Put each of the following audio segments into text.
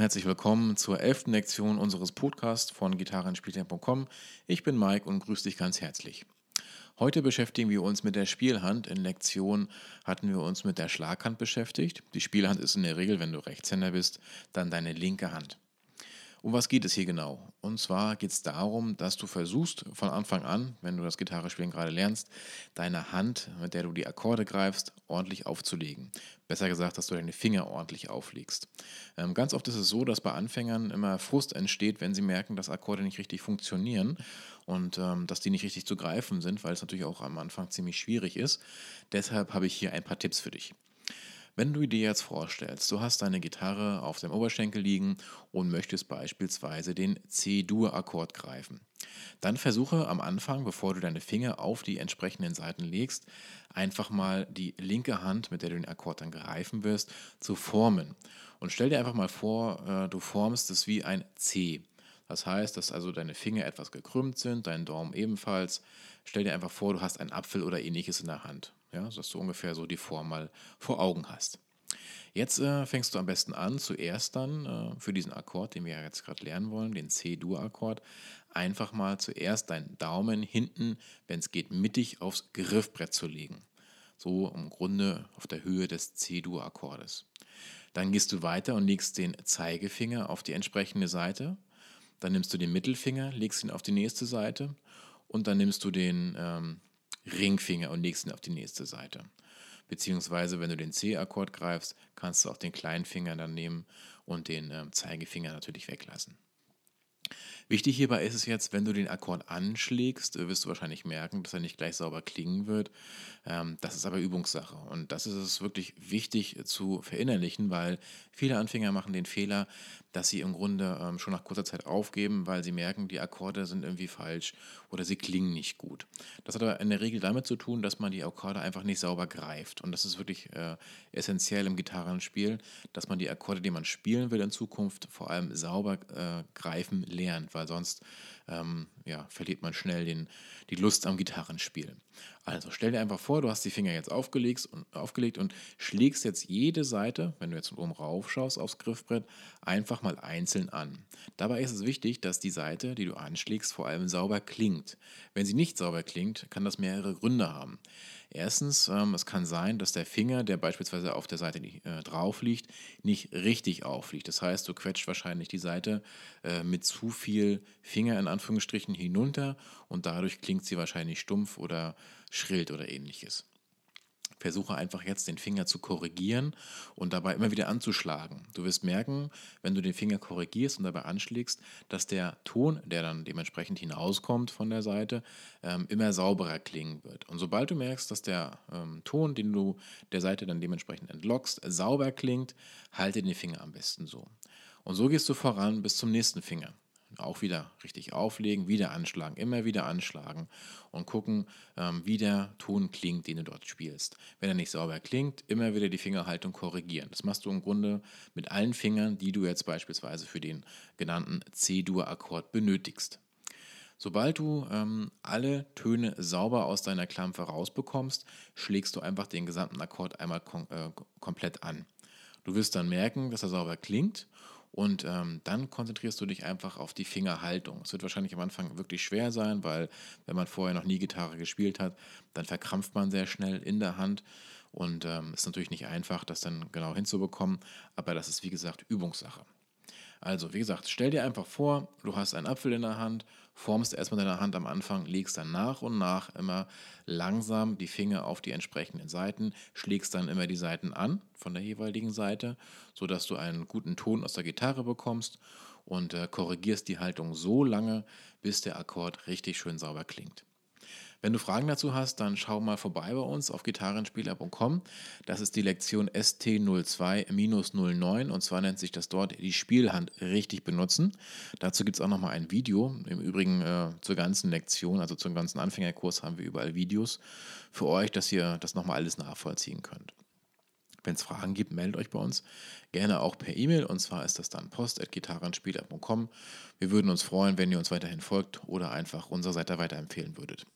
herzlich willkommen zur elften Lektion unseres Podcasts von gitarrenspieltern.com. Ich bin Mike und grüße dich ganz herzlich. Heute beschäftigen wir uns mit der Spielhand. In Lektion hatten wir uns mit der Schlaghand beschäftigt. Die Spielhand ist in der Regel, wenn du Rechtshänder bist, dann deine linke Hand. Um was geht es hier genau? Und zwar geht es darum, dass du versuchst von Anfang an, wenn du das Gitarrespielen gerade lernst, deine Hand, mit der du die Akkorde greifst, ordentlich aufzulegen. Besser gesagt, dass du deine Finger ordentlich auflegst. Ähm, ganz oft ist es so, dass bei Anfängern immer Frust entsteht, wenn sie merken, dass Akkorde nicht richtig funktionieren und ähm, dass die nicht richtig zu greifen sind, weil es natürlich auch am Anfang ziemlich schwierig ist. Deshalb habe ich hier ein paar Tipps für dich. Wenn du dir jetzt vorstellst, du hast deine Gitarre auf dem Oberschenkel liegen und möchtest beispielsweise den C-Dur-Akkord greifen, dann versuche am Anfang, bevor du deine Finger auf die entsprechenden Seiten legst, einfach mal die linke Hand, mit der du den Akkord dann greifen wirst, zu formen. Und stell dir einfach mal vor, äh, du formst es wie ein C. Das heißt, dass also deine Finger etwas gekrümmt sind, dein Daumen ebenfalls. Stell dir einfach vor, du hast einen Apfel oder ähnliches in der Hand ja, dass du ungefähr so die Form mal vor Augen hast. Jetzt äh, fängst du am besten an, zuerst dann äh, für diesen Akkord, den wir jetzt gerade lernen wollen, den C-Dur-Akkord, einfach mal zuerst deinen Daumen hinten, wenn es geht, mittig aufs Griffbrett zu legen. So im Grunde auf der Höhe des C-Dur-Akkordes. Dann gehst du weiter und legst den Zeigefinger auf die entsprechende Seite. Dann nimmst du den Mittelfinger, legst ihn auf die nächste Seite und dann nimmst du den ähm, Ringfinger und legst ihn auf die nächste Seite. Beziehungsweise, wenn du den C-Akkord greifst, kannst du auch den kleinen Finger dann nehmen und den äh, Zeigefinger natürlich weglassen. Wichtig hierbei ist es jetzt, wenn du den Akkord anschlägst, wirst du wahrscheinlich merken, dass er nicht gleich sauber klingen wird. Ähm, das ist aber Übungssache. Und das ist es wirklich wichtig zu verinnerlichen, weil viele Anfänger machen den Fehler, dass sie im Grunde ähm, schon nach kurzer Zeit aufgeben, weil sie merken, die Akkorde sind irgendwie falsch oder sie klingen nicht gut. Das hat aber in der Regel damit zu tun, dass man die Akkorde einfach nicht sauber greift. Und das ist wirklich äh, essentiell im Gitarrenspiel, dass man die Akkorde, die man spielen will in Zukunft, vor allem sauber äh, greifen lernt, weil sonst ähm, ja, verliert man schnell den, die Lust am Gitarrenspielen. Also stell dir einfach vor, du hast die Finger jetzt aufgelegt und, aufgelegt und schlägst jetzt jede Seite, wenn du jetzt von oben rauf schaust aufs Griffbrett, einfach mal einzeln an. Dabei ist es wichtig, dass die Seite, die du anschlägst, vor allem sauber klingt. Wenn sie nicht sauber klingt, kann das mehrere Gründe haben. Erstens, ähm, es kann sein, dass der Finger, der beispielsweise auf der Seite äh, drauf liegt, nicht richtig aufliegt. Das heißt, du quetscht wahrscheinlich die Seite äh, mit zu viel Finger in Anführungsstrichen hinunter und dadurch klingt sie wahrscheinlich stumpf oder schrillt oder ähnliches. Versuche einfach jetzt den Finger zu korrigieren und dabei immer wieder anzuschlagen. Du wirst merken, wenn du den Finger korrigierst und dabei anschlägst, dass der Ton, der dann dementsprechend hinauskommt von der Seite, ähm, immer sauberer klingen wird. Und sobald du merkst, dass der ähm, Ton, den du der Seite dann dementsprechend entlockst, sauber klingt, halte den Finger am besten so. Und so gehst du voran bis zum nächsten Finger auch wieder richtig auflegen, wieder anschlagen, immer wieder anschlagen und gucken, ähm, wie der Ton klingt, den du dort spielst. Wenn er nicht sauber klingt, immer wieder die Fingerhaltung korrigieren. Das machst du im Grunde mit allen Fingern, die du jetzt beispielsweise für den genannten C-Dur-Akkord benötigst. Sobald du ähm, alle Töne sauber aus deiner Klampfe rausbekommst, schlägst du einfach den gesamten Akkord einmal kom äh, komplett an. Du wirst dann merken, dass er sauber klingt und ähm, dann konzentrierst du dich einfach auf die Fingerhaltung. Es wird wahrscheinlich am Anfang wirklich schwer sein, weil wenn man vorher noch nie Gitarre gespielt hat, dann verkrampft man sehr schnell in der Hand. Und ähm, ist natürlich nicht einfach, das dann genau hinzubekommen. Aber das ist wie gesagt Übungssache. Also, wie gesagt, stell dir einfach vor, du hast einen Apfel in der Hand, formst erstmal deine Hand am Anfang, legst dann nach und nach immer langsam die Finger auf die entsprechenden Seiten, schlägst dann immer die Seiten an von der jeweiligen Seite, sodass du einen guten Ton aus der Gitarre bekommst und äh, korrigierst die Haltung so lange, bis der Akkord richtig schön sauber klingt. Wenn du Fragen dazu hast, dann schau mal vorbei bei uns auf gitarrenspieler.com. Das ist die Lektion ST02-09 und zwar nennt sich das dort die Spielhand richtig benutzen. Dazu gibt es auch nochmal ein Video. Im Übrigen äh, zur ganzen Lektion, also zum ganzen Anfängerkurs haben wir überall Videos für euch, dass ihr das nochmal alles nachvollziehen könnt. Wenn es Fragen gibt, meldet euch bei uns. Gerne auch per E-Mail und zwar ist das dann post.gitarrenspieler.com. Wir würden uns freuen, wenn ihr uns weiterhin folgt oder einfach unsere Seite weiterempfehlen würdet.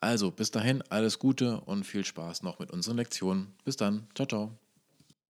Also bis dahin alles Gute und viel Spaß noch mit unseren Lektionen. Bis dann. Ciao, ciao.